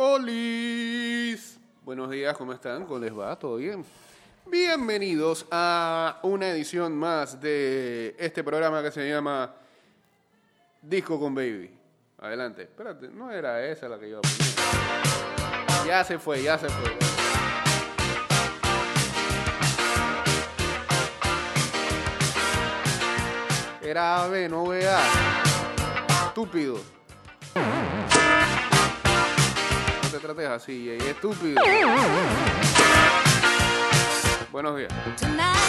Olis. Buenos días, ¿cómo están? ¿Cómo les va? ¿Todo bien? Bienvenidos a una edición más de este programa que se llama Disco con Baby. Adelante. Espérate, no era esa la que yo poner. Ya se fue, ya se fue. Era B, no vea. Estúpido. Te trates así, estúpido. Buenos días. Tonight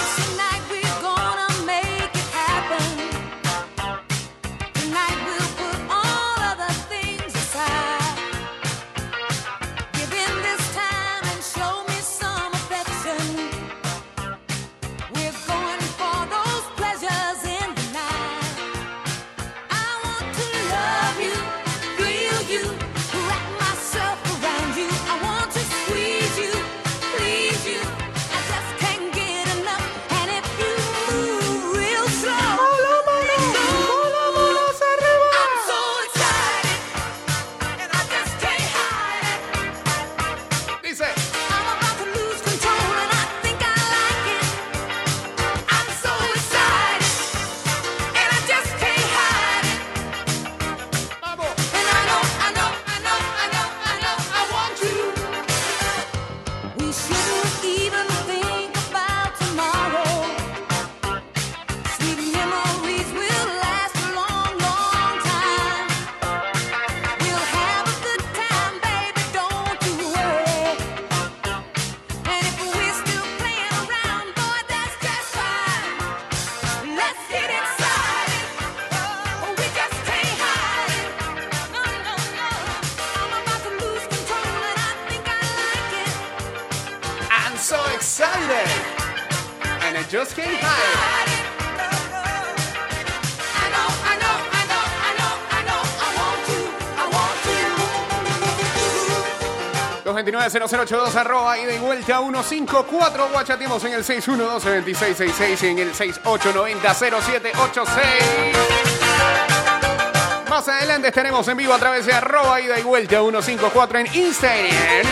you should eat. You. 229-0082 arroba ida y vuelta 154 guachateamos en el 612-2666 y en el 6890-0786 más adelante estaremos en vivo a través de arroba ida y vuelta 154 en Instagram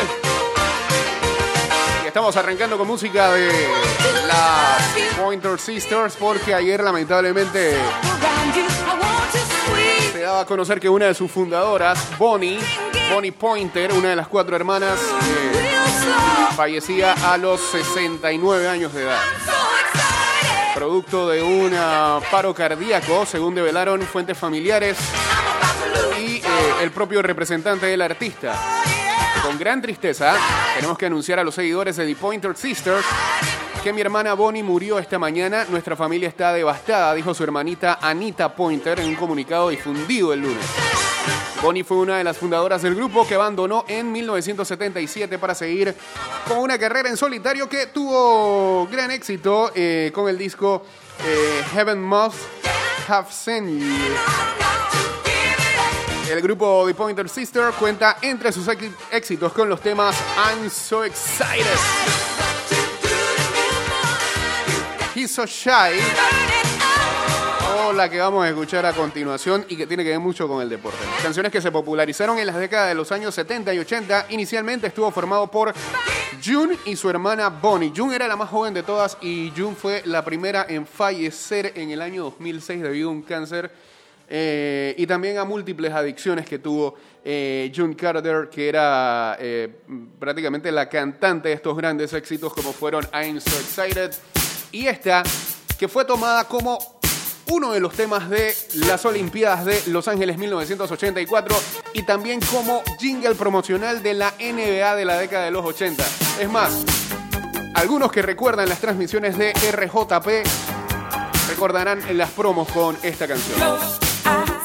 y estamos arrancando con música de las Pointer Sisters porque ayer lamentablemente se daba a conocer que una de sus fundadoras, Bonnie, Bonnie Pointer, una de las cuatro hermanas, eh, fallecía a los 69 años de edad. Producto de un ah, paro cardíaco, según develaron fuentes familiares y eh, el propio representante del artista. Con gran tristeza, tenemos que anunciar a los seguidores de The Pointer Sisters que mi hermana Bonnie murió esta mañana. Nuestra familia está devastada, dijo su hermanita Anita Pointer en un comunicado difundido el lunes. Bonnie fue una de las fundadoras del grupo que abandonó en 1977 para seguir con una carrera en solitario que tuvo gran éxito eh, con el disco eh, Heaven Must Have Sent You. El grupo The Pointer Sister cuenta entre sus éxitos con los temas I'm So Excited, He's So Shy la que vamos a escuchar a continuación y que tiene que ver mucho con el deporte. Canciones que se popularizaron en las décadas de los años 70 y 80. Inicialmente estuvo formado por June y su hermana Bonnie. June era la más joven de todas y June fue la primera en fallecer en el año 2006 debido a un cáncer eh, y también a múltiples adicciones que tuvo eh, June Carter, que era eh, prácticamente la cantante de estos grandes éxitos como fueron I'm So Excited y esta que fue tomada como uno de los temas de las Olimpiadas de Los Ángeles 1984 y también como jingle promocional de la NBA de la década de los 80. Es más, algunos que recuerdan las transmisiones de RJP recordarán las promos con esta canción.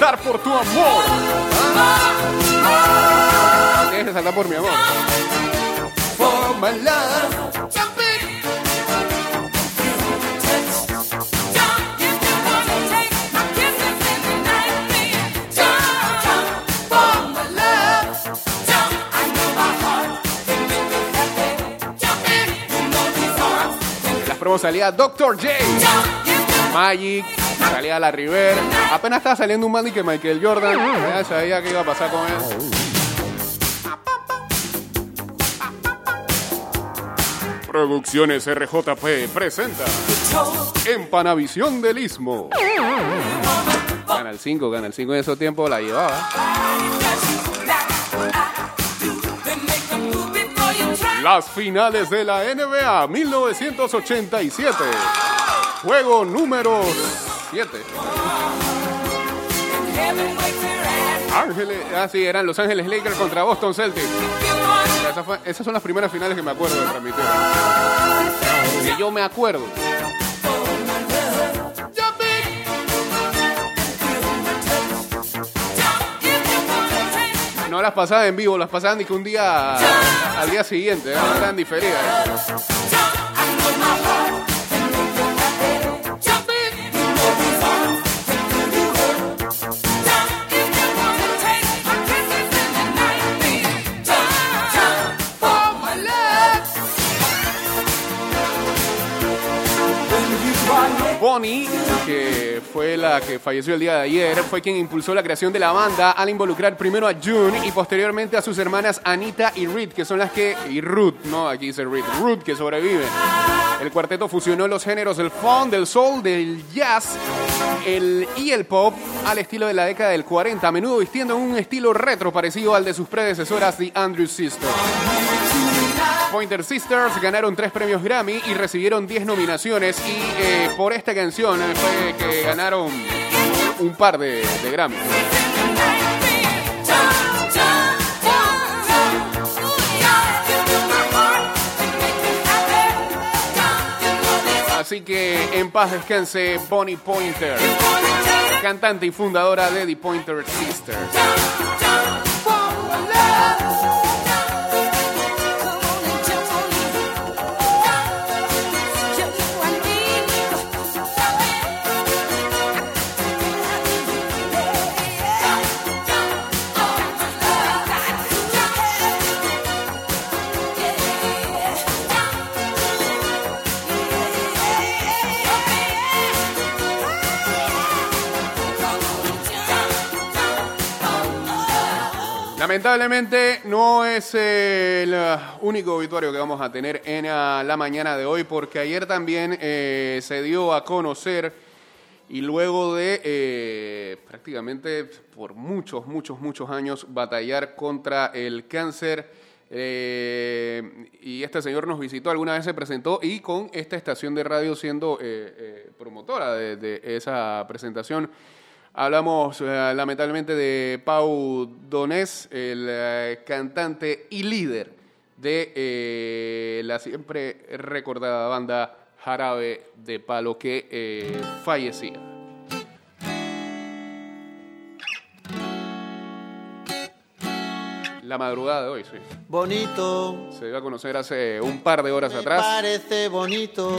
Saltar por tu amor. Tienes que saltar por mi amor. For my love. Las promos salía Dr. J, Magic, salía La River. Apenas estaba saliendo un Mandy que Michael Jordan. Ya sabía qué iba a pasar con él. Producciones RJP presenta Empanavisión del Istmo. Canal 5, Canal 5 en esos tiempos la llevaba. Las finales de la NBA 1987. Juego número 7. Ángeles, ah sí, eran Los Ángeles Lakers contra Boston Celtics. Esa fue- esas son las primeras finales que me acuerdo de transmitir. Que yo me acuerdo. No las pasaban en vivo, las pasaban ni que un día al día siguiente, ¿eh? eran diferidas. Fue la que falleció el día de ayer, fue quien impulsó la creación de la banda al involucrar primero a June y posteriormente a sus hermanas Anita y Reed, que son las que. y Ruth, no, aquí dice Reed, Ruth, que sobreviven. El cuarteto fusionó los géneros del funk, del soul, del jazz el, y el pop al estilo de la década del 40, a menudo vistiendo un estilo retro parecido al de sus predecesoras, The Andrews Sisters. Pointer Sisters ganaron tres premios Grammy y recibieron 10 nominaciones y eh, por esta canción eh, fue que ganaron un par de, de Grammy. Así que en paz descanse Bonnie Pointer, cantante y fundadora de The Pointer Sisters. Lamentablemente no es el uh, único obituario que vamos a tener en uh, la mañana de hoy, porque ayer también eh, se dio a conocer y luego de eh, prácticamente por muchos, muchos, muchos años batallar contra el cáncer, eh, y este señor nos visitó, alguna vez se presentó y con esta estación de radio siendo eh, eh, promotora de esa presentación. Hablamos eh, lamentablemente de Pau Donés, el eh, cantante y líder de eh, la siempre recordada banda Jarabe de Palo que fallecía. La madrugada de hoy, sí. Bonito, Se dio a conocer hace un par de horas me atrás. parece bonito.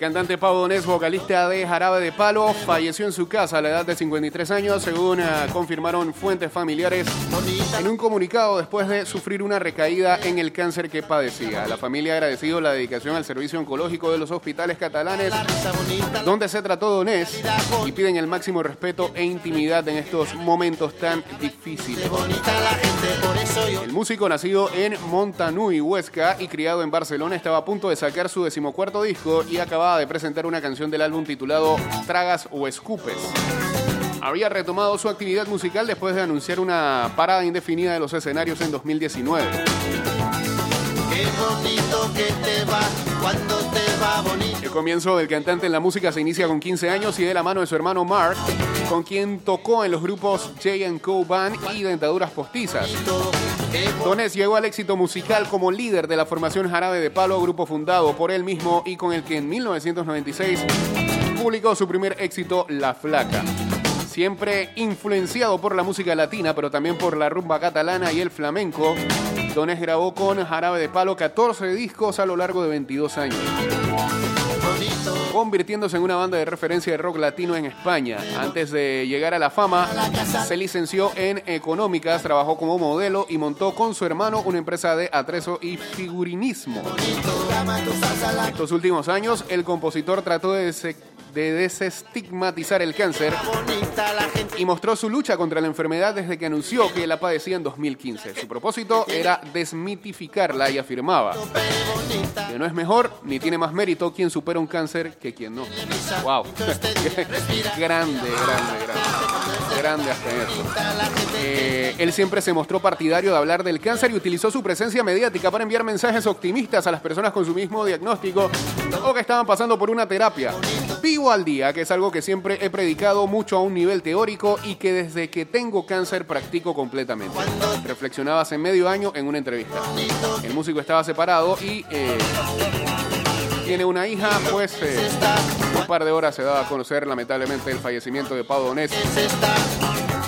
Cantante Pablo Donés, vocalista de Jarabe de Palo, falleció en su casa a la edad de 53 años, según eh, confirmaron fuentes familiares en un comunicado después de sufrir una recaída en el cáncer que padecía. La familia ha agradecido la dedicación al servicio oncológico de los hospitales catalanes donde se trató Donés y piden el máximo respeto e intimidad en estos momentos tan difíciles. El músico nacido en Montanui, Huesca, y criado en Barcelona, estaba a punto de sacar su decimocuarto disco y acababa de presentar una canción del álbum titulado Tragas o Escupes. Había retomado su actividad musical después de anunciar una parada indefinida de los escenarios en 2019. Qué bonito que te va cuando te va bonito. El comienzo del cantante en la música se inicia con 15 años y de la mano de su hermano Mark, con quien tocó en los grupos J&Co Band y Dentaduras Postizas. Qué Donés llegó al éxito musical como líder de la formación Jarabe de Palo, grupo fundado por él mismo y con el que en 1996 publicó su primer éxito, La Flaca. Siempre influenciado por la música latina, pero también por la rumba catalana y el flamenco, Donés grabó con Jarabe de Palo 14 discos a lo largo de 22 años convirtiéndose en una banda de referencia de rock latino en España. Antes de llegar a la fama, se licenció en económicas, trabajó como modelo y montó con su hermano una empresa de atrezo y figurinismo. Estos últimos años, el compositor trató de, de desestigmatizar el cáncer y mostró su lucha contra la enfermedad desde que anunció que la padecía en 2015. Su propósito era desmitificarla y afirmaba que no es mejor ni tiene más mérito quien supera un cáncer que quien no. Wow. grande, grande, grande. Grande hasta eso. Eh, él siempre se mostró partidario de hablar del cáncer y utilizó su presencia mediática para enviar mensajes optimistas a las personas con su mismo diagnóstico o que estaban pasando por una terapia. Vivo al día, que es algo que siempre he predicado mucho a un nivel teórico y que desde que tengo cáncer practico completamente. Reflexionaba hace medio año en una entrevista. El músico estaba separado y eh, tiene una hija, pues eh, un par de horas se daba a conocer lamentablemente el fallecimiento de Pau Donés,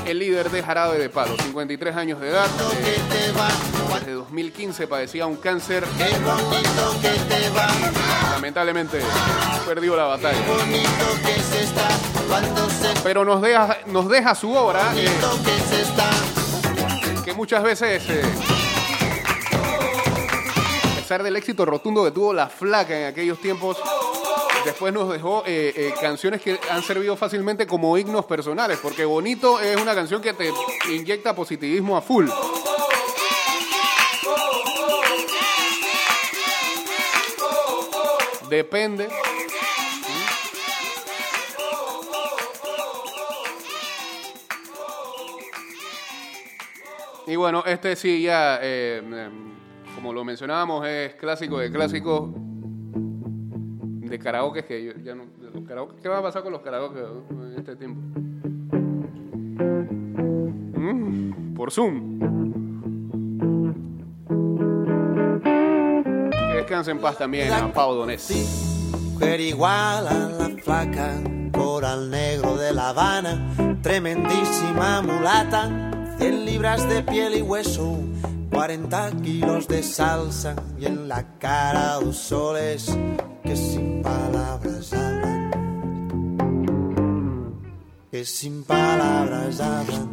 el líder de Jarabe de Palo, 53 años de edad. eh, desde 2015 padecía un cáncer. Lamentablemente perdió la batalla. Pero nos deja, nos deja su obra, eh, que muchas veces, eh, pesar del éxito rotundo que tuvo La Flaca en aquellos tiempos, después nos dejó eh, eh, canciones que han servido fácilmente como himnos personales, porque Bonito es una canción que te inyecta positivismo a full. Depende. Y bueno, este sí ya, eh, em, como lo mencionábamos, es clásico de clásicos de karaoke que yo ya no, los karaoke, ¿qué va a pasar con los karaoke en este tiempo? Mm, por Zoom. Que descanse en paz también a Pau Donés. Mujer igual a la flaca, coral negro de La Habana, tremendísima mulata, 100 libras de piel y hueso, 40 kilos de salsa y en la cara dos soles que sin palabras hablan, que sin palabras hablan.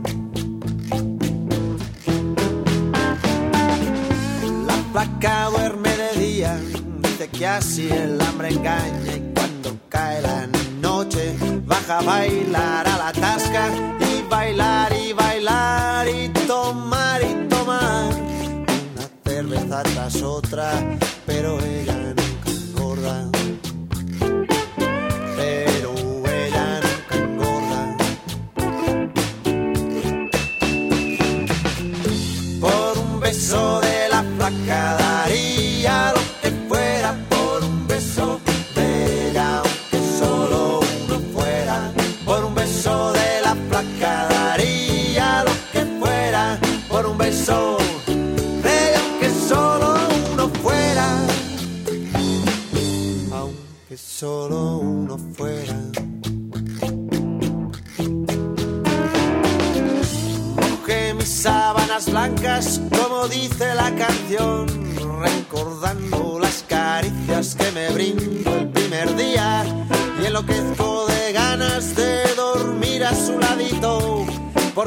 La placa duerme de día, dice que así el hambre engaña y cuando cae la noche baja a bailar a la tasca y bailar y tras otra, pero ella nunca engorda.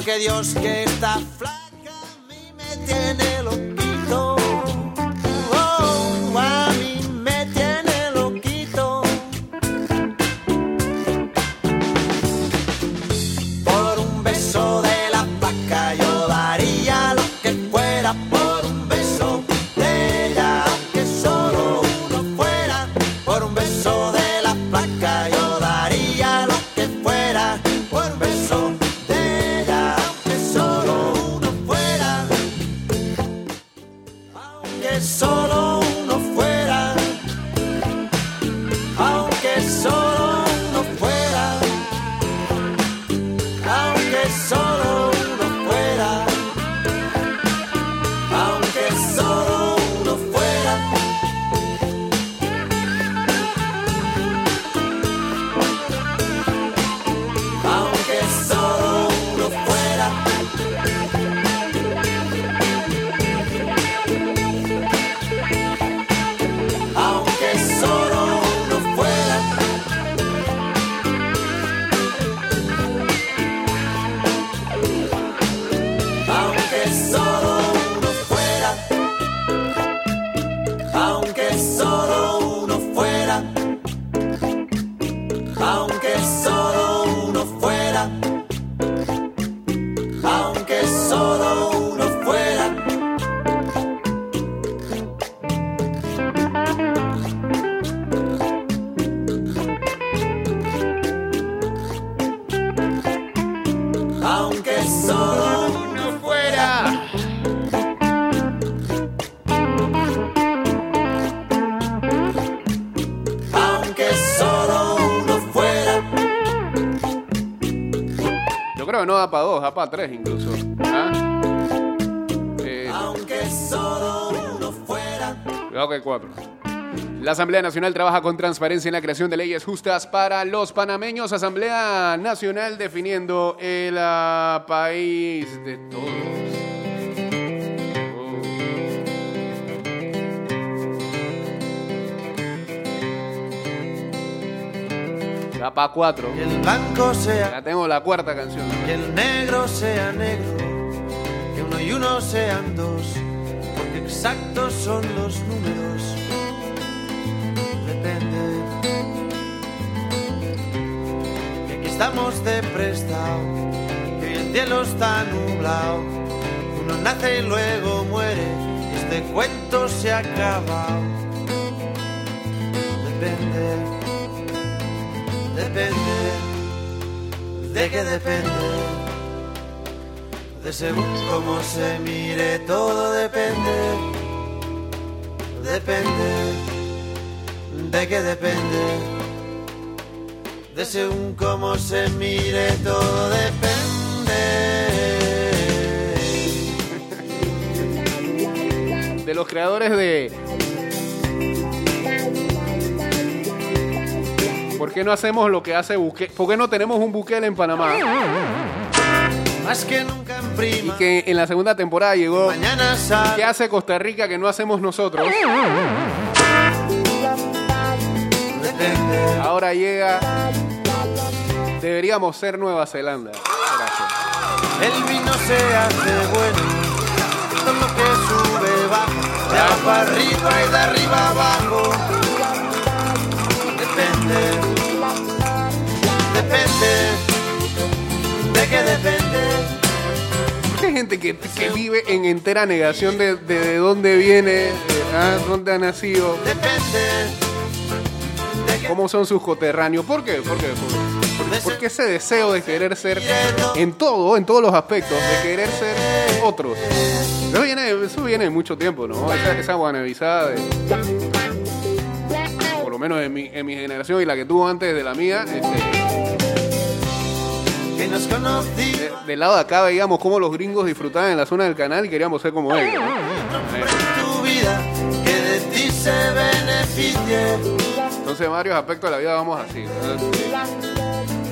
Porque Dios que está da para dos, da para tres incluso. ¿Ah? Eh, Aunque solo uno fuera. Cuidado que hay cuatro. La Asamblea Nacional trabaja con transparencia en la creación de leyes justas para los panameños. Asamblea Nacional definiendo el ah, país de todos. Cuatro. Que el blanco sea, Ya tengo la cuarta canción. que el negro sea negro, que uno y uno sean dos, porque exactos son los números. Depende. Que aquí estamos de prestado, que hoy el cielo está nublado. Uno nace y luego muere, este cuento se acaba. Depende. Depende. ¿De qué depende? De según cómo se mire, todo depende. Depende. ¿De qué depende? De según cómo se mire, todo depende. De los creadores de. ¿Por qué no hacemos lo que hace Bukele? ¿Por qué no tenemos un Bukele en Panamá? Más que nunca en Y prima. que en la segunda temporada llegó. Mañana sale. ¿Qué hace Costa Rica que no hacemos nosotros? Ahora llega. Deberíamos ser Nueva Zelanda. Gracias. El vino se hace bueno, todo lo que sube baja, de abajo arriba y de arriba abajo. Depende, depende. Hay gente que, que vive en entera negación de, de, de dónde viene, de, ah, dónde ha nacido, cómo son sus coterráneos. ¿Por qué? ¿Por qué? ¿Por, por- por qué ese deseo de querer ser en todo, en todos los aspectos, de querer ser otros? Eso viene, eso viene de mucho tiempo, ¿no? Esa, esa guanabizada de... Por lo menos en mi, en mi generación y la que tuvo antes de la mía, este, que nos conocimos. de- del lado de acá veíamos cómo los gringos disfrutaban en la zona del canal y queríamos ser como ellos. ¿no? en tu vida que de ti se beneficie. Entonces, en varios aspectos de la vida vamos así. ¿verdad?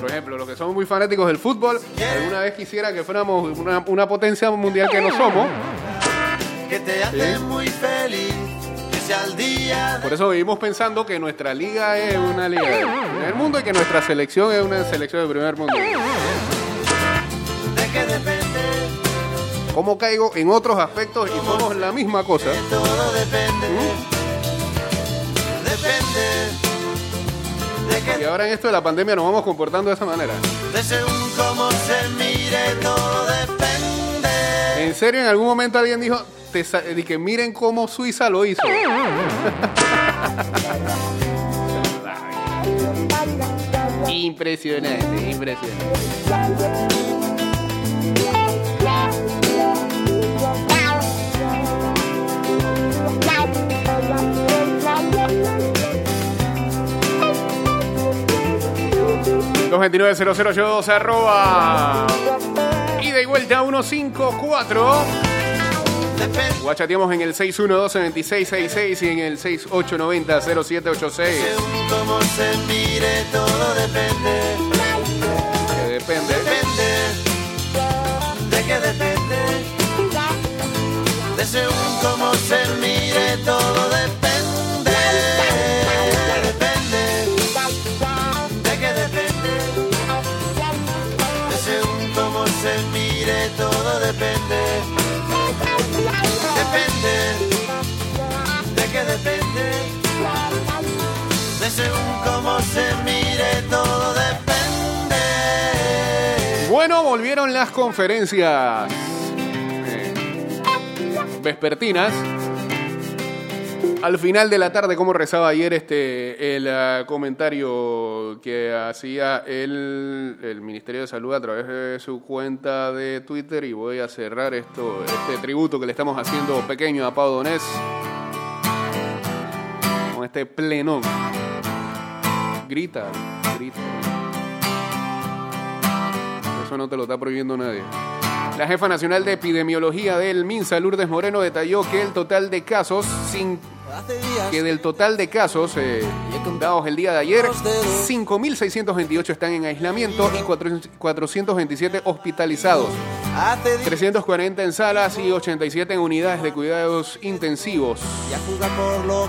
Por ejemplo, los que son muy fanáticos del fútbol, alguna vez quisiera que fuéramos una, una potencia mundial que no somos. que te hace muy feliz, el día de Por eso vivimos pensando que nuestra liga es una liga de primer mundo y que nuestra selección es una selección de primer mundo. de que depende, ¿Cómo caigo en otros aspectos y somos la misma cosa? todo depende. Depende de Y ahora en esto de la pandemia nos vamos comportando de esa manera. de según cómo se mire, todo depende. ¿En serio en algún momento alguien dijo te sa- di que miren cómo Suiza lo hizo? Impresionante, impresionante. Los 290082 arroba ida y vuelta 154 Depende o chateamos en el 612-2666 y en el 6890-0786 según cómo se mire, todo depende. que depende Depende de que depende. De según cómo se mire, todo depende. Depende de depende. De según cómo se mire, todo depende. Depende de que depende. De según cómo se mire, todo depende. Bueno, volvieron las conferencias eh, vespertinas. Al final de la tarde, como rezaba ayer este el ah, comentario que hacía el, el Ministerio de Salud a través de su cuenta de Twitter y voy a cerrar esto, este tributo que le estamos haciendo pequeño a Pau Donés con este plenón. Grita, grita. Eso no te lo está prohibiendo nadie. La jefa nacional de epidemiología del MINSA, Lourdes Moreno, detalló que el total de casos, sin, que del total de casos eh, dados el día de ayer, 5.628 están en aislamiento y 4- 427 hospitalizados. Hace días 340 en salas y 87 en unidades de cuidados intensivos.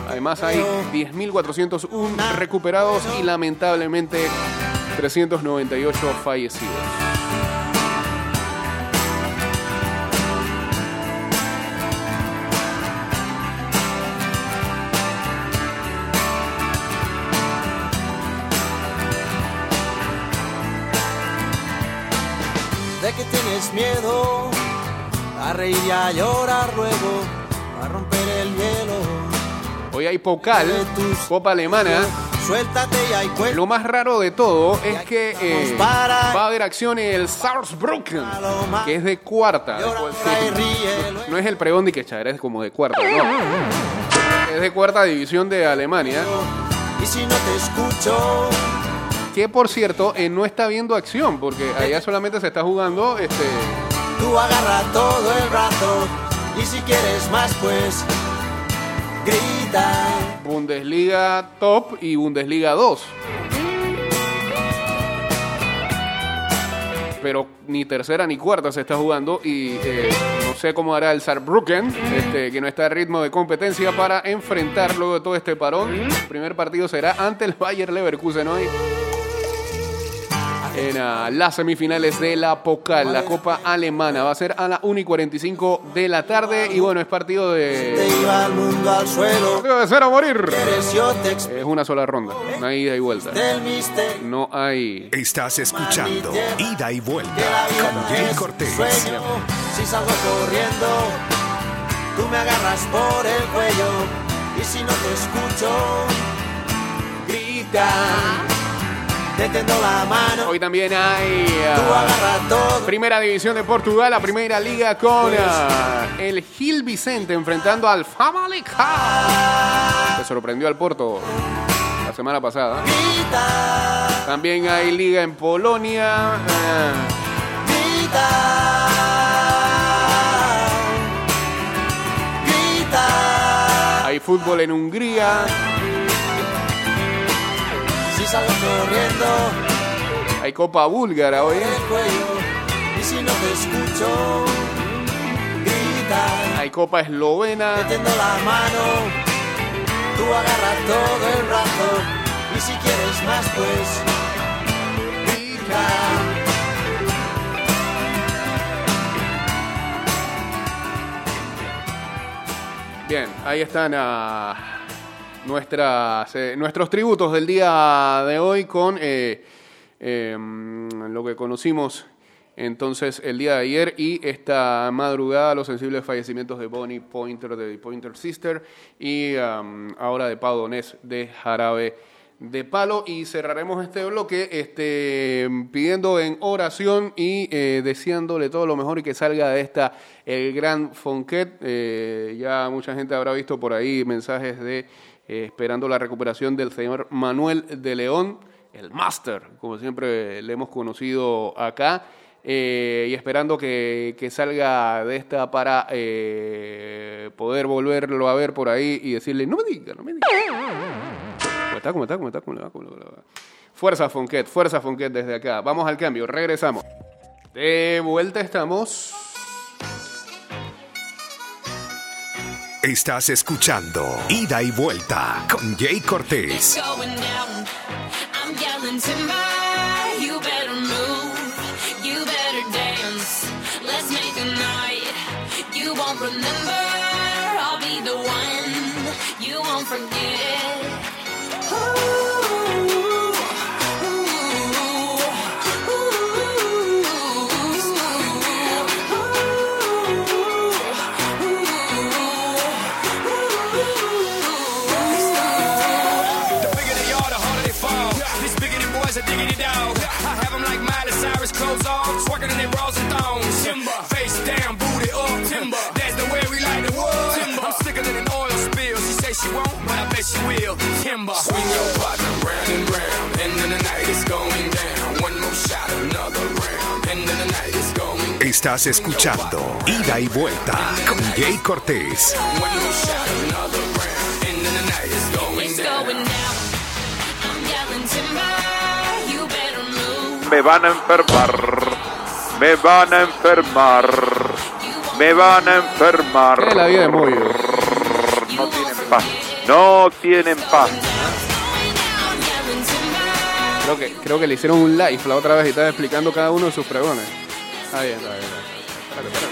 Además hay veo. 10.401 recuperados y lamentablemente 398 fallecidos. Tienes miedo a reír y a llorar luego, a romper el hielo. Hoy hay Pocal, Copa Alemana. Suéltate y hay. Lo más raro de todo es que eh, va a haber acción en el Saarbrücken, que es de cuarta. de cual- ríe. No es el pregón de que es como de cuarta, no. Es de cuarta división de Alemania. Y si no te escucho, Que por cierto, eh, no está viendo acción, porque allá solamente se está jugando este, tú agarra todo el brazo. Y si quieres más, pues grita. Bundesliga Top y Bundesliga 2. Pero ni tercera ni cuarta se está jugando y eh, no sé cómo hará el Saarbrücken, este, que no está a ritmo de competencia para enfrentar luego de todo este parón. El primer partido será ante el Bayer Leverkusen hoy en ah, las semifinales de la Pokal, la Copa Alemana. Va a ser a la 1 y 45 de la tarde y bueno, es partido Te de, iba el mundo al suelo. partido de ser a morir. Te Es una sola ronda, no hay ida y vuelta. No hay. Estás escuchando Ida y Vuelta con Jay Cortés. sueño. Si salgo corriendo, tú me agarras por el cuello. Y si no te escucho, grita. Te tendo la mano, Hoy también hay ah. Primera División de Portugal, la primera liga con ah, el Gil Vicente enfrentando al Famalicão. Que sorprendió al Porto la semana pasada. También hay liga en Polonia. ah, hay fútbol en Hungría. Salgo corriendo, Hay copa búlgara hoy. cuello. Y si no te escucho, grita. Hay copa eslovena. Te tendo la mano, tú agarras todo el brazo. Y si quieres más, pues grita. Bien, ahí están ah, nuestras, eh, nuestros tributos del día de hoy con eh, eh, lo que conocimos entonces el día de ayer y esta madrugada los sensibles fallecimientos de Bonnie Pointer de Pointer Sister y am, ahora de Pau Donés de Jarabe de Palo y cerraremos este bloque este, pidiendo en oración y eh, deseándole todo lo mejor y que salga de esta el gran Fonquet. Eh, ya mucha gente habrá visto por ahí mensajes de eh, esperando la recuperación del señor Manuel de León, el Master, como siempre le hemos conocido acá. eh, y esperando que, que salga de esta para eh, poder volverlo a ver por ahí y decirle, no me diga, no me diga. ¿Cómo está? ¿Cómo está? ¿Cómo está? ¿Cómo le? ¿Cómo le? Fuerza Fonquet, fuerza Fonquet desde acá. Vamos al cambio, regresamos. De vuelta estamos. Estás escuchando Ida y Vuelta con Jay Cortés. remember. I'll be the one. You won't forget. Estás escuchando Ida y Vuelta con Jay Cortés. Me van a enfermar. Me van a enfermar. Me van a enfermar. ¿Qué es la vida de Moyo? No tienen paz. No tienen paz. Creo que, creo que le hicieron un live la otra vez y estaba explicando cada uno de sus pregones. Está bien, está está.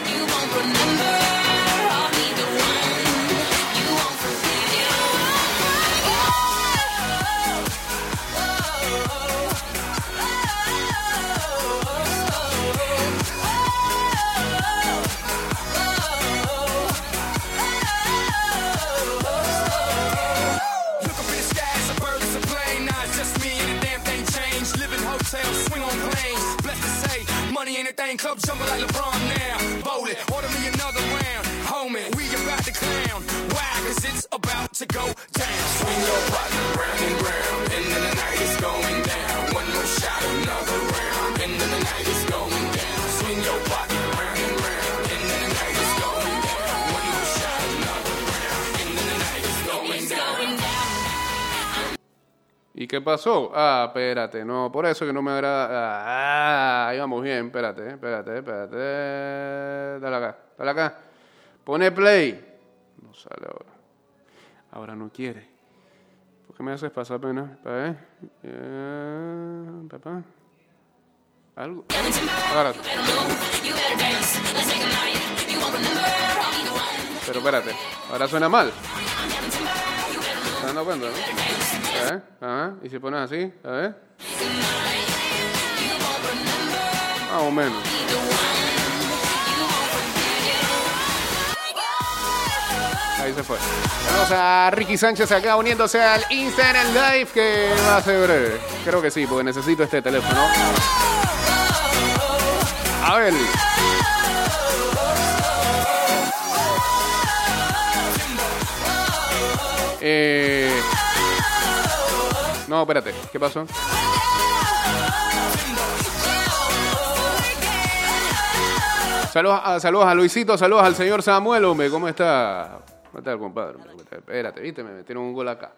Jumping now. Bowl it, order me another round. Homie, we about to clown. Why? Cause it's about to go down. Swing your partner round ¿Y qué pasó? Ah, espérate, no, por eso que no me agrada. Ah, ahí bien, espérate, espérate, espérate. Dale acá, dale acá. Pone play. No sale ahora. Ahora no quiere. ¿Por qué me haces pasar pena? ¿Para ver? Eh, papá. Algo. Ahora. Pero espérate, ahora suena mal. ¿Te dando cuenta, no? A ver, ajá. ¿Y si pones así? A ver. Más o menos. Ahí se fue. Vamos a Ricky Sánchez acá uniéndose al Instagram Live que va a ser breve. Creo que sí, porque necesito este teléfono. A ver. Eh... No, espérate. ¿Qué pasó? Saludos a, saludos Luisito, saludos al señor Samuel, hombre. ¿Cómo está? ¿Cómo está el compadre? Espérate, viste, me metieron un gol acá.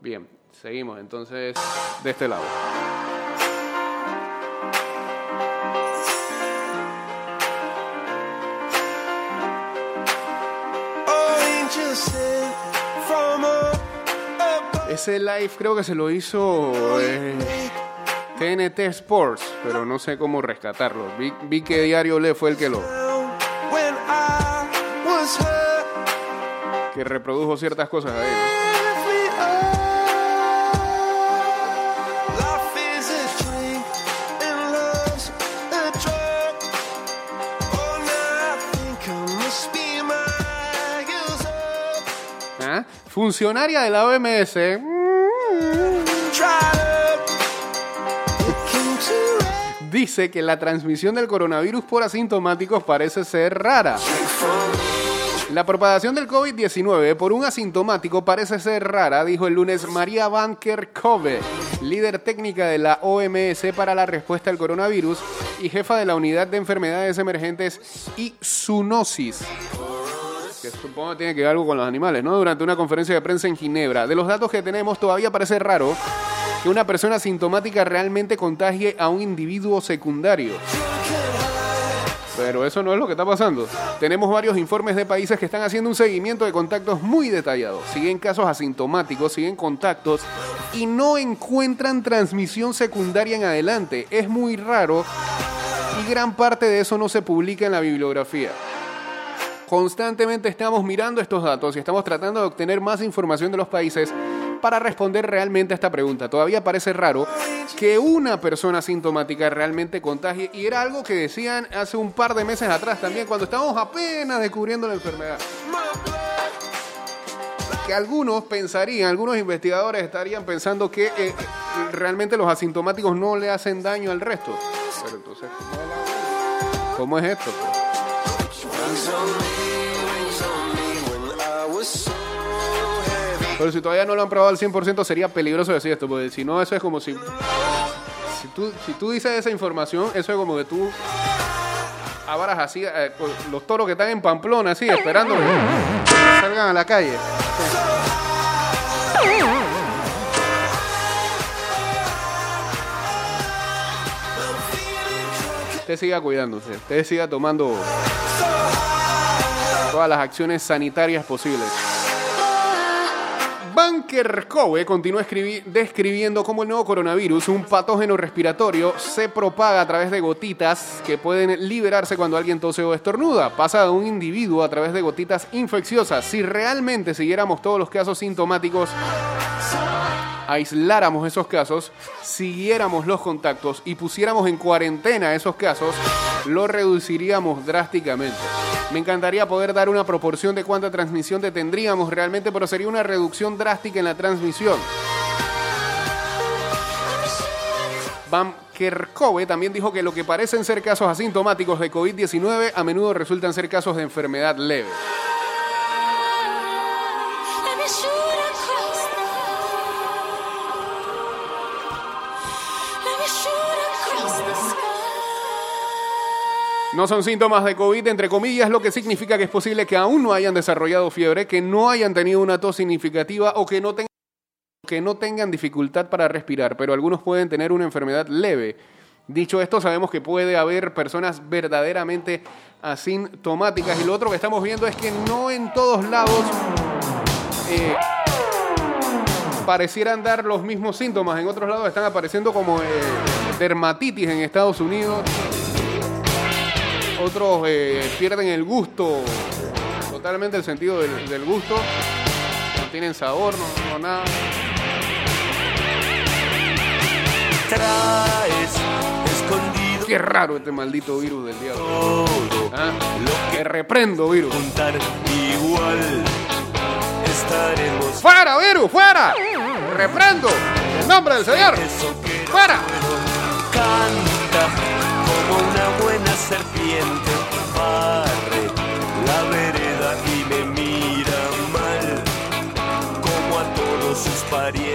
Bien, seguimos entonces de este lado. Ese live creo que se lo hizo eh, TNT Sports, pero no sé cómo rescatarlo. Vi, vi que Diario Le fue el que lo que reprodujo ciertas cosas ahí. ¿no? Funcionaria de la OMS dice que la transmisión del coronavirus por asintomáticos parece ser rara. La propagación del COVID-19 por un asintomático parece ser rara, dijo el lunes María Van Kerkhove, líder técnica de la OMS para la respuesta al coronavirus y jefa de la unidad de enfermedades emergentes y zoonosis. Que supongo que tiene que ver algo con los animales, ¿no? Durante una conferencia de prensa en Ginebra. De los datos que tenemos, todavía parece raro que una persona asintomática realmente contagie a un individuo secundario. Pero eso no es lo que está pasando. Tenemos varios informes de países que están haciendo un seguimiento de contactos muy detallado. Siguen casos asintomáticos, siguen contactos y no encuentran transmisión secundaria en adelante. Es muy raro y gran parte de eso no se publica en la bibliografía. Constantemente estamos mirando estos datos y estamos tratando de obtener más información de los países para responder realmente a esta pregunta. Todavía parece raro que una persona asintomática realmente contagie y era algo que decían hace un par de meses atrás también cuando estábamos apenas descubriendo la enfermedad. Que algunos pensarían, algunos investigadores estarían pensando que eh, realmente los asintomáticos no le hacen daño al resto. Pero entonces, ¿cómo es esto? pues? Pero si todavía no lo han probado al 100% sería peligroso decir esto, porque si no, eso es como si... Si tú, si tú dices esa información, eso es como que tú avaras así, eh, los toros que están en Pamplona, así, esperando que salgan a la calle. Usted siga cuidándose, usted siga tomando todas las acciones sanitarias posibles. Banker Cove continúa escribi- describiendo cómo el nuevo coronavirus, un patógeno respiratorio, se propaga a través de gotitas que pueden liberarse cuando alguien tose o estornuda. Pasa de un individuo a través de gotitas infecciosas. Si realmente siguiéramos todos los casos sintomáticos, aisláramos esos casos, siguiéramos los contactos y pusiéramos en cuarentena esos casos, lo reduciríamos drásticamente. Me encantaría poder dar una proporción de cuánta transmisión detendríamos realmente, pero sería una reducción drástica en la transmisión. Van Kerkhove también dijo que lo que parecen ser casos asintomáticos de COVID-19 a menudo resultan ser casos de enfermedad leve. No son síntomas de COVID, entre comillas, lo que significa que es posible que aún no hayan desarrollado fiebre, que no hayan tenido una tos significativa o que no, tengan, que no tengan dificultad para respirar, pero algunos pueden tener una enfermedad leve. Dicho esto, sabemos que puede haber personas verdaderamente asintomáticas y lo otro que estamos viendo es que no en todos lados eh, parecieran dar los mismos síntomas. En otros lados están apareciendo como eh, dermatitis en Estados Unidos otros eh, pierden el gusto, totalmente el sentido del, del gusto, no tienen sabor, no, no nada. Traes escondido Qué raro este maldito virus del diablo. todo ¿ah? lo Te reprendo, virus. contar igual estaremos ¡Fuera, virus! ¡Fuera! ¡Reprendo! ¡En nombre del Señor! que ¡Fuera! Serpiente barre la vereda y me mira mal como a todos sus parientes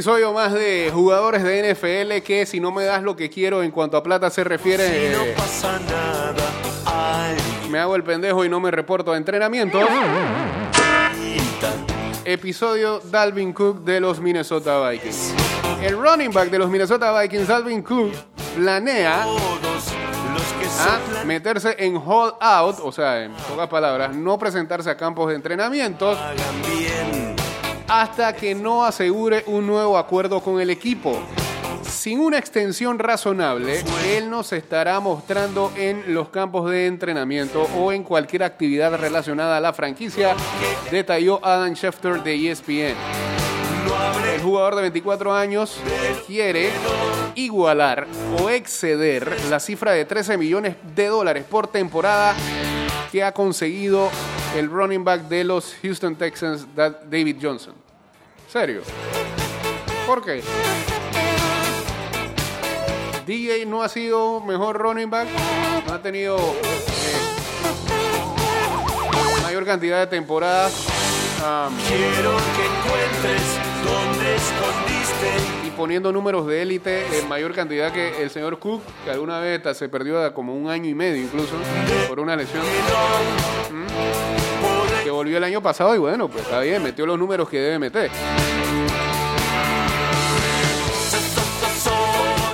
episodio más de jugadores de NFL que si no me das lo que quiero en cuanto a plata se refiere, eh, pasa nada, ay, me hago el pendejo y no me reporto a entrenamiento. Episodio Dalvin Cook de los Minnesota Vikings. El running back de los Minnesota Vikings, Dalvin Cook, planea a meterse en hold out, o sea, en pocas palabras, no presentarse a campos de entrenamientos. Hasta que no asegure un nuevo acuerdo con el equipo. Sin una extensión razonable, él nos estará mostrando en los campos de entrenamiento o en cualquier actividad relacionada a la franquicia, detalló Adam Schefter de ESPN. El jugador de 24 años quiere igualar o exceder la cifra de 13 millones de dólares por temporada que ha conseguido el running back de los Houston Texans, Da- David Johnson. ¿Serio? ¿Por qué? DJ no ha sido mejor running back, no ha tenido eh, mayor cantidad de temporadas. um, Quiero que encuentres donde escondiste y poniendo números de élite en mayor cantidad que el señor Cook, que alguna vez se perdió como un año y medio incluso por una lesión. Mm. Que volvió el año pasado y bueno, pues está bien, metió los números que debe meter.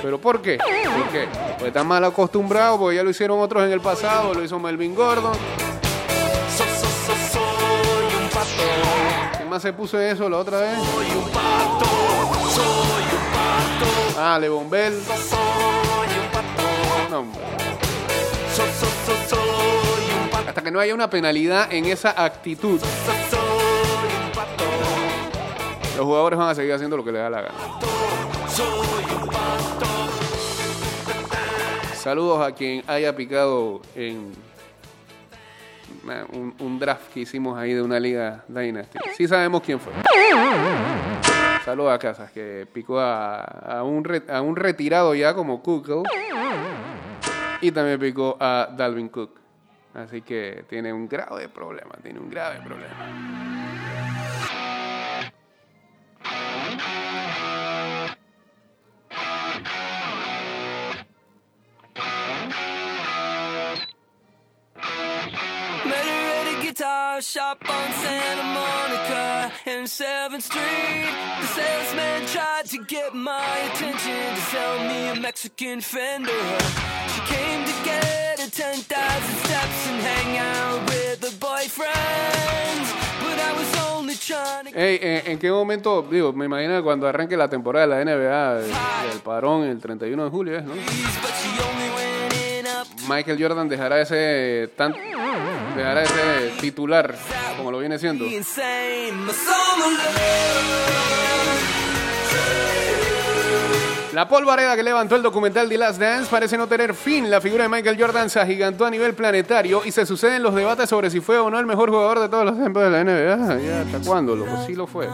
¿Pero por qué? ¿Por qué? Pues está mal acostumbrado, porque ya lo hicieron otros en el pasado, lo hizo Melvin Gordon. ¿Quién más se puso eso la otra vez? Ah, un pato, No, hombre. Hasta que no haya una penalidad en esa actitud, los jugadores van a seguir haciendo lo que les da la gana. Saludos a quien haya picado en un, draft que hicimos ahí de una liga Dynasty. Sí sabemos quién fue. Saludos a Casas, que picó a, un, a un retirado ya como Cook. Y también picó a Dalvin Cook. Así que tiene un grave problema, tiene un grave problema. Shop on Santa Monica and 7th Street. The salesman tried to get my attention to sell me a Mexican Fender. 10,000 steps and hang out with her boyfriends. But I was only trying to Ey, ¿en, en qué momento, digo, me imagino que cuando arranque la temporada de la NBA, el, el parón el 31 de julio, ¿no? Michael Jordan dejará ese tan, dejará ese titular como lo viene siendo. La polvareda que levantó el documental The Last Dance parece no tener fin. La figura de Michael Jordan se agigantó a nivel planetario y se suceden los debates sobre si fue o no el mejor jugador de todos los tiempos de la NBA. ¿Ya hasta cuándo? Loco? Sí lo fue.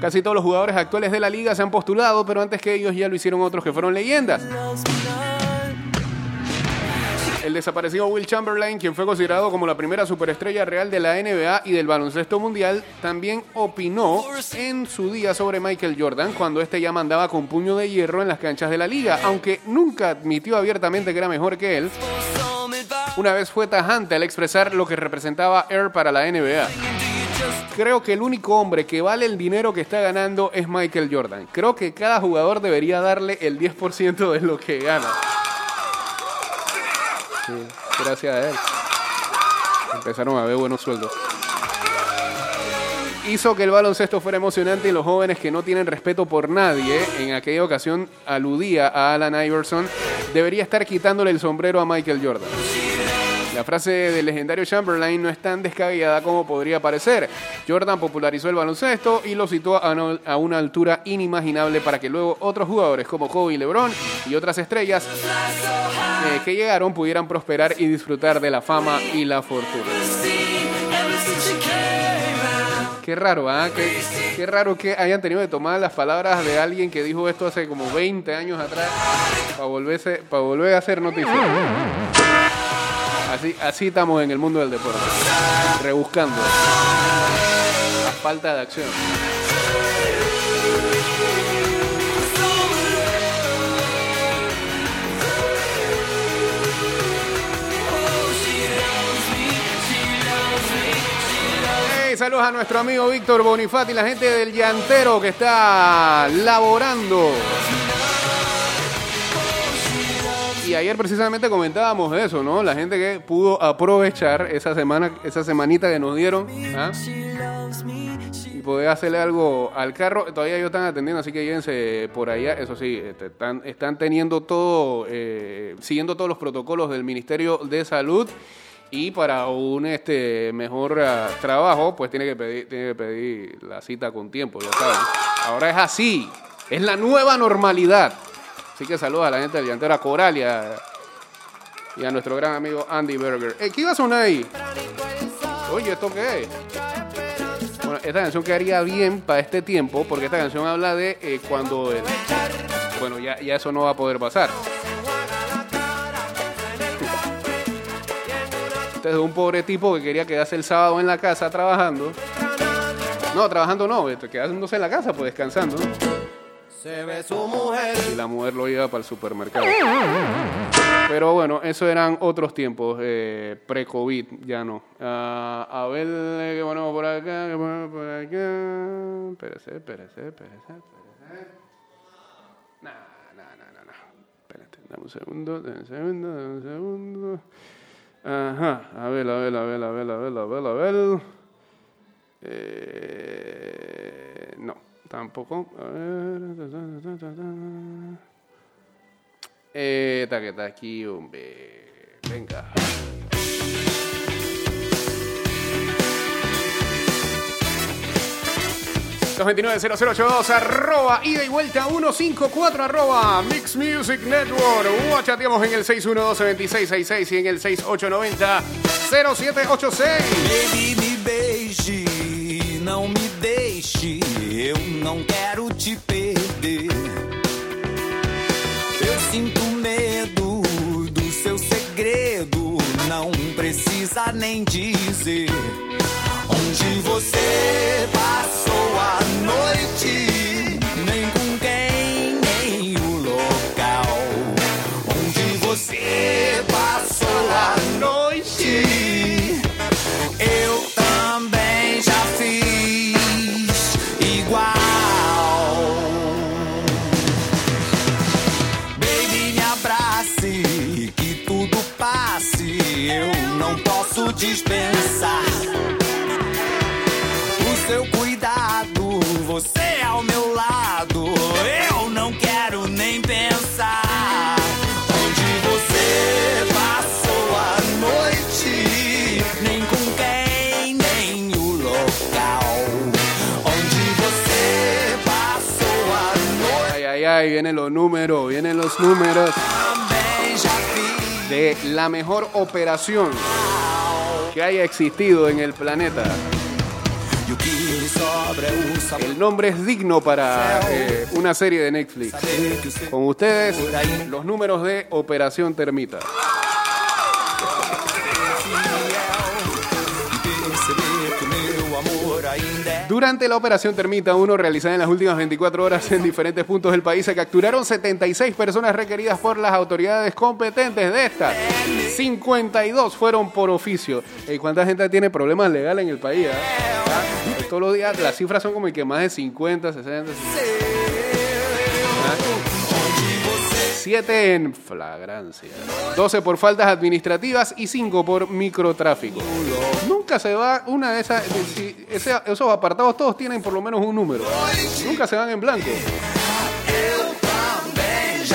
Casi todos los jugadores actuales de la liga se han postulado, pero antes que ellos ya lo hicieron otros que fueron leyendas. El desaparecido Will Chamberlain, quien fue considerado como la primera superestrella real de la NBA y del baloncesto mundial, también opinó en su día sobre Michael Jordan cuando este ya mandaba con puño de hierro en las canchas de la liga, aunque nunca admitió abiertamente que era mejor que él. Una vez fue tajante al expresar lo que representaba Air para la NBA. Creo que el único hombre que vale el dinero que está ganando es Michael Jordan. Creo que cada jugador debería darle el 10% de lo que gana. Gracias a él. Empezaron a ver buenos sueldos. Hizo que el baloncesto fuera emocionante y los jóvenes que no tienen respeto por nadie, en aquella ocasión aludía a Alan Iverson, debería estar quitándole el sombrero a Michael Jordan. La frase del legendario Chamberlain no es tan descabellada como podría parecer. Jordan popularizó el baloncesto y lo situó a una, altura inimaginable para que luego otros jugadores como Kobe y LeBron y otras estrellas eh, que llegaron pudieran prosperar y disfrutar de la fama y la fortuna. Qué raro, ¿ah? Qué, qué raro que hayan tenido que tomar las palabras de alguien que dijo esto hace como 20 años atrás para volverse, para volver a hacer noticia. Así, así estamos en el mundo del deporte. Rebuscando. Las falta de acción. Saludos a nuestro amigo Víctor Bonifati, la gente del llantero que está laborando. Y ayer precisamente comentábamos eso, ¿no? La gente que pudo aprovechar esa semana, esa semanita que nos dieron, ¿ah? y poder hacerle algo al carro. Todavía ellos están atendiendo, así que llévense por allá. Eso sí, este, están, teniendo todo, eh, siguiendo todos los protocolos del Ministerio de Salud. Y para un este mejor ah, trabajo, pues tiene que, pedir, tiene que pedir la cita con tiempo, ya saben. Ahora es así, es la nueva normalidad. Así que saludos a la gente del llantero, a Coral y a, nuestro gran amigo Andy Berger. Eh, ¿Qué iba a sonar ahí? Oye, ¿esto qué es? Bueno, esta canción quedaría bien para este tiempo, porque esta canción habla de eh, cuando... bueno, ya, ya eso no va a poder pasar. Este es un pobre tipo que quería quedarse el sábado en la casa trabajando. No, trabajando no, este, quedándose en la casa, pues descansando. Se ve su mujer. Y la mujer lo lleva para el supermercado. Pero bueno, eso eran otros tiempos, eh, pre-COVID, ya no. Ah, a ver, eh, qué ponemos por acá, qué ponemos por acá. Espérese, espérese, espérese, espérese. No, no, no, no, no. Espérate, dame un segundo, dame un segundo, dame un segundo. Ajá, a ver, a ver, a ver, a ver, a ver, a ver, a ver. Eh, tampoco. Eh, está aquí, hombre. Venga. 229-0082, arroba, ida y vuelta 154, arroba, Mix Music Network. Chateamos en el 612-2666 y en el 6890-0786. Baby, me beije, não me deixe, eu não quero te perder. Eu sinto medo do seu segredo, não precisa nem dizer. Onde você passou a noite, nem com quem, nem o local. Onde você passou a noite. Dispensar o seu cuidado. Você ao meu lado, eu não quero nem pensar. Onde você passou a noite, nem com quem, nem o local. Onde você passou a noite, Ay, ay, ay, vienen los números, vienen los números também já fiz. de la mejor operación que haya existido en el planeta. El nombre es digno para eh, una serie de Netflix. Con ustedes, los números de Operación Termita. Durante la operación Termita 1 realizada en las últimas 24 horas en diferentes puntos del país, se capturaron 76 personas requeridas por las autoridades competentes de estas. 52 fueron por oficio. ¿Y cuánta gente tiene problemas legales en el país? ah? Todos los días las cifras son como que más de 50, 60. 7 en flagrancia, 12 por faltas administrativas y 5 por microtráfico. Nunca se va una de esas, esos apartados todos tienen por lo menos un número. Nunca se van en blanco.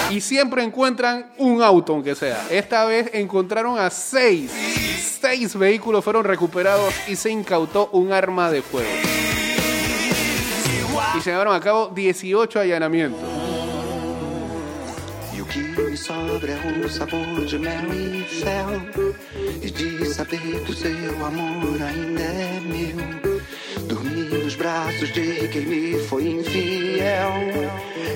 Y siempre encuentran un auto, aunque sea. Esta vez encontraron a 6. 6 vehículos fueron recuperados y se incautó un arma de fuego. Y se llevaron a cabo 18 allanamientos. O que me sobra é o sabor de mel e fel. E de saber que o seu amor ainda é meu. Dormir nos braços de quem me foi infiel.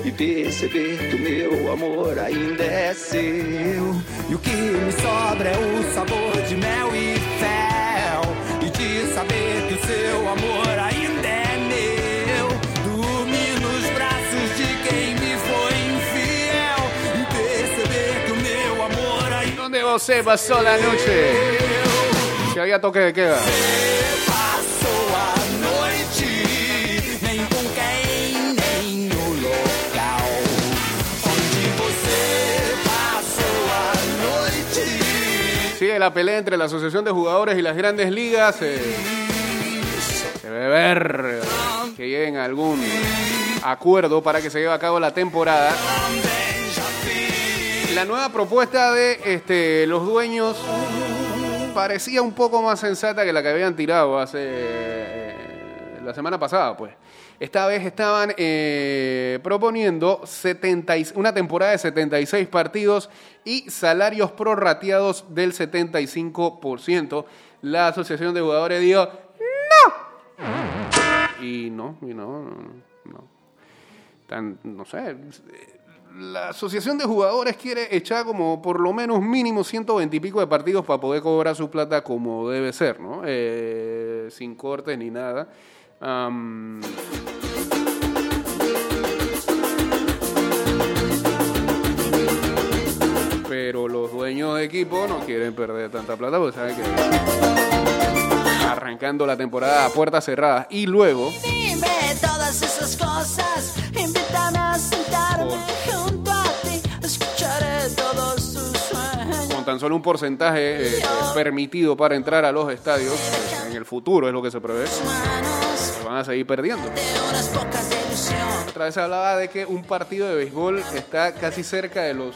E perceber que o meu amor ainda é seu. E o que me sobra é o sabor de mel e fel. E de saber que o seu amor ainda se pasó la noche. Que había toque de queda. Sigue la pelea entre la Asociación de Jugadores y las grandes ligas. eh, se debe ver que lleguen algún acuerdo para que se lleve a cabo la temporada. La nueva propuesta de este, los dueños parecía un poco más sensata que la que habían tirado hace eh, la semana pasada, pues. Esta vez estaban eh, proponiendo 70 y- una temporada de 76 partidos y salarios prorrateados del 75%. La Asociación de Jugadores dijo, ¡No! Y no, y no, no, no. Tan, no sé, la Asociación de Jugadores quiere echar como por lo menos mínimo 120 y pico de partidos para poder cobrar su plata como debe ser, ¿no? Eh, sin cortes ni nada. Pero los dueños de equipo no quieren perder tanta plata porque saben que arrancando la temporada a puertas cerradas y luego Dime todas esas cosas, invítame a sentarme tan solo un porcentaje eh, permitido para entrar a los estadios, en el futuro es lo que se prevé, se van a seguir perdiendo. Otra vez hablaba de que un partido de béisbol está casi cerca de los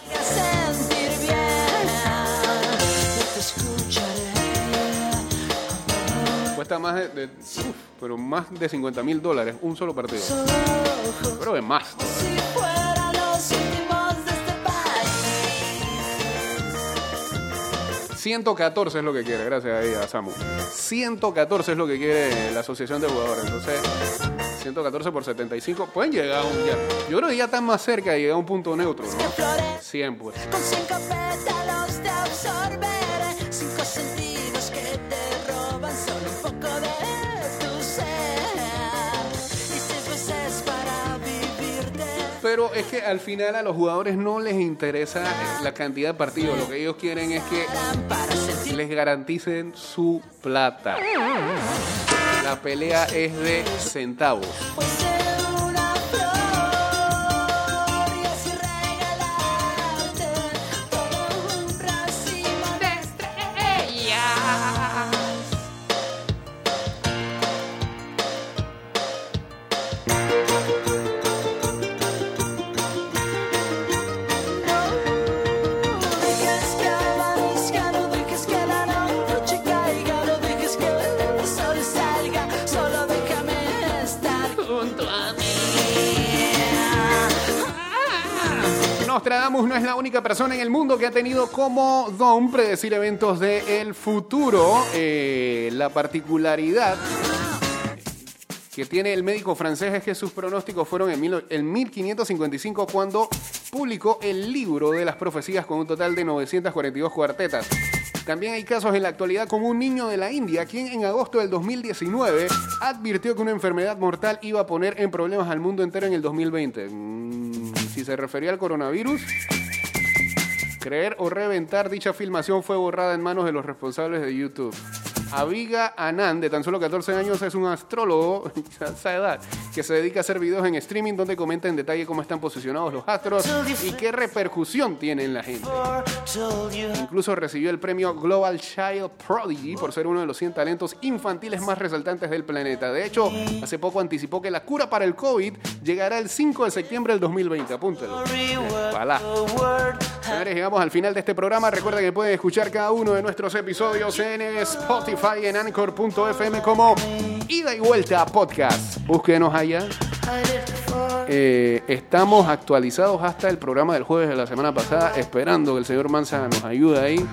cuesta más de, de- pero más de 50 mil dólares un solo partido. Pero de más. 114 es lo que quiere, gracias ahí a Samu. 114 es lo que quiere la asociación de jugadores. Entonces, 114 por 75, pueden llegar a un ya. Yo creo que ya están más cerca de llegar a un punto neutro, ¿no? flores 100 pues. Con cinco pétalos te absorberé Pero es que al final a los jugadores no les interesa eh, la cantidad de partidos. Lo que ellos quieren es que les garanticen su plata. La pelea es de centavos. Nostradamus no es la única persona en el mundo que ha tenido como don predecir eventos del futuro. Eh, la particularidad que tiene el médico francés es que sus pronósticos fueron en, mil- en 1555 cuando publicó el libro de las profecías con un total de 942 cuartetas. También hay casos en la actualidad como un niño de la India, quien en agosto del 2019 advirtió que una enfermedad mortal iba a poner en problemas al mundo entero en el 2020. Mm, si se refería al coronavirus, creer o reventar dicha filmación fue borrada en manos de los responsables de YouTube. Abiga Anand, de tan solo 14 años, es un astrólogo a esa edad que se dedica a hacer videos en streaming donde comenta en detalle cómo están posicionados los astros y qué repercusión tienen en la gente. Incluso recibió el premio Global Child Prodigy por ser uno de los 100 talentos infantiles más resaltantes del planeta. De hecho, hace poco anticipó que la cura para el COVID llegará el 5 de septiembre del 2020. Apúntelo. Ojalá. Señores, llegamos al final de este programa. Recuerda que pueden escuchar cada uno de nuestros episodios en Spotify, en Anchor.fm como Ida y Vuelta Podcast. Búsquenos allá. Eh, estamos actualizados hasta el programa del jueves de la semana pasada, esperando que el señor Manza nos ayude ahí.